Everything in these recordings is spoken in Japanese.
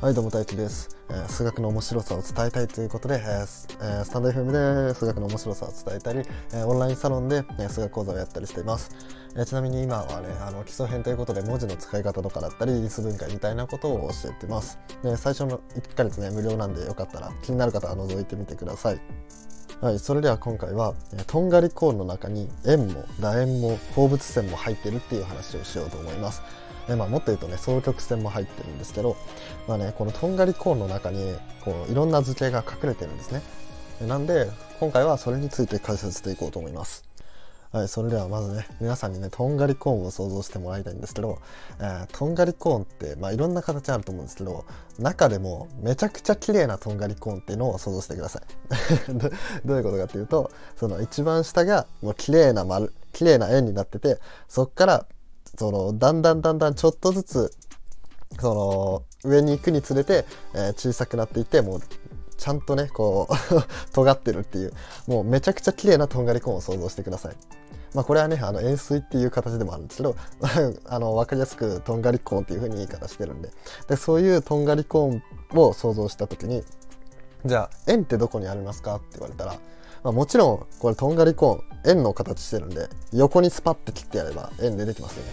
はいどうも大輝です、えー、数学の面白さを伝えたいということで、えーえ、スタンド FM で数学の面白さを伝えたり、えオンラインサロンで、え数学講座をやったりしています、えちなみに今はねあの基礎編ということで文字の使い方とかだったり数分解みたいなことを教えてます。で最初の1ヶ月ね無料なんでよかったら気になる方は覗いてみてください。はい、それでは今回はとんがりコーンの中に円も楕円も放物線も入ってるっていう話をしようと思います。でまあ、もっと言うとね双曲線も入ってるんですけど、まあね、このとんがりコーンの中にこういろんな図形が隠れてるんですね。なんで今回はそれについて解説していこうと思います。はい、それではまずね皆さんにねとんがりコーンを想像してもらいたいんですけど、えー、とんがりコーンって、まあ、いろんな形あると思うんですけど中でもめちゃくちゃ綺麗なとんがりコーンっていうのを想像してください。どういうことかっていうとその一番下がもう綺麗な丸綺麗な円になっててそっからそのだんだんだんだんちょっとずつその上に行くにつれて、えー、小さくなっていってもうちゃんとねこう 尖ってるっていうもうめちゃくちゃ綺麗なとんがりコーンを想像してください。まあ、これはねあの円錐っていう形でもあるんですけど あの分かりやすくとんがりコーンっていう風に言い方してるんででそういうとんがりコーンを想像した時にじゃあ円ってどこにありますかって言われたらまあ、もちろんこれとんがりコーン円の形してるんで横にスパッて切ってやれば円出てきますよね、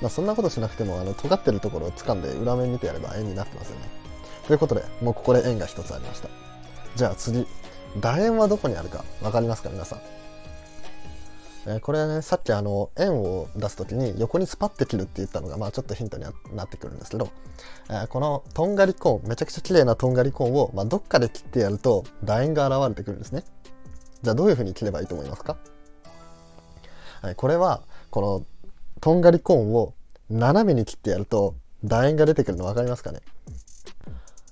まあ、そんなことしなくてもあの尖ってるところを掴んで裏面見てやれば円になってますよね。ということでもうここで円が1つありました。じゃあ次。楕円はどこにあるか分かりますか皆さん？えこれはねさっきあの円を出す時に横にスパッて切るって言ったのがまあちょっとヒントになってくるんですけど、えこのとんがりコーンめちゃくちゃ綺麗なとんがりコーンを、まあ、どっかで切ってやると楕円が現れてくるんですね。じゃあどういうふうに切ればいいと思いますか、はい、これはこのとんがりコーンを斜めに切ってやると楕円が出てくるの分かりますかね？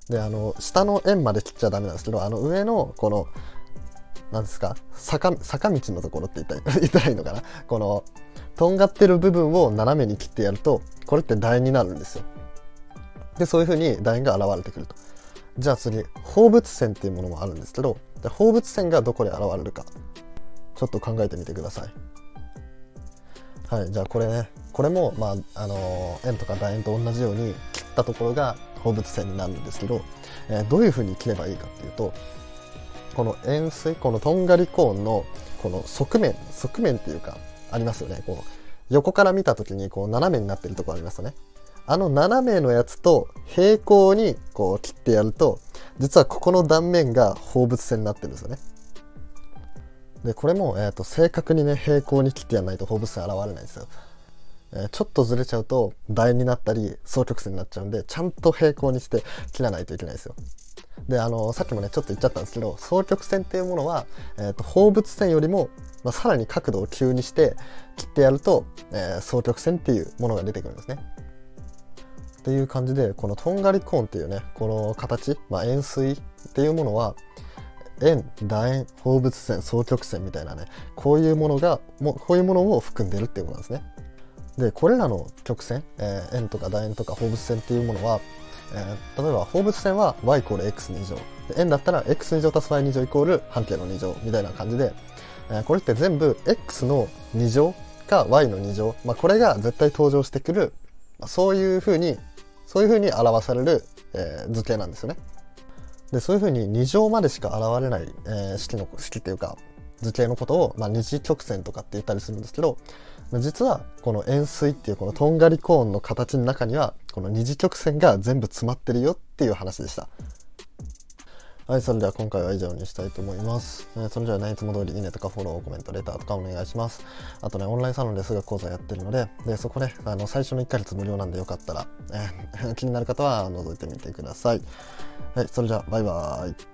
であの下の円まで切っちゃダメなんですけどあの上のこの何ですか？坂坂道のところって言ったら 言ったらいいのかな？このとんがってる部分を斜めに切ってやるとこれって楕円になるんですよ。でそういうふうに楕円が現れてくると。じゃあ次放物線っていうものもあるんですけど放物線がどこで現れるかちょっと考えてみてください。はいじゃあこれねこれも、まああの円とか楕円と同じように切ったところが放物線になるんですけど、えー、どういうふうに切ればいいかっていうとこの円錐このとんがりコーンのこの側面側面っていうかありますよねこう横から見た時にこう斜めになってるとこありますよねあの斜めのやつと平行にこう切ってやると実はここの断面が放物線になってるんですよね。でこれも、えーと、正確にね平行に切ってやらないと放物線現れないんですよ。えー、ちょっとずれちゃうと楕円になったり双曲線になっちゃうんでちゃんと平行にして切らないといけないですよ。であのさっきもねちょっと言っちゃったんですけど双曲線っていうものは、えーと、放物線よりも、まあ、さらに角度を急にして切ってやると、え、双曲線っていうものが出てくるんですね。っていう感じでこのとんがりコーンっていうねこの形、まあ、円錐っていうものは円楕円放物線双曲線みたいなねこういうものがもこういうものを含んでるっていうことなんですね。でこれらの曲線、えー、円とか楕円とか放物線っていうものは、えー、例えば放物線は y イコール x2 乗円だったら x2 乗足す y2 乗イコール半径の2乗みたいな感じで、えー、これって全部 x の2乗か y の2乗、まあ、これが絶対登場してくる、まあ、そういうふうにそういうふうに表される、えー、図形なんですよね。でそういうふうに2乗までしか現れない、えー、式の式っていうか図形のことを、まあ、二次曲線とかって言ったりするんですけど実はこの円錐っていうこのとんがりコーンの形の中にはこの二次曲線が全部詰まってるよっていう話でした。はい、それでは今回は以上にしたいと思います。えー、それではね、いつも通りいいねとかフォロー、コメント、レターとかお願いします。あとね、オンラインサロンで数学講座やってるので、で、そこね、あの、最初の1ヶ月無料なんでよかったら、えー、気になる方は覗いてみてください。はい、それじゃあ、バイバーイ。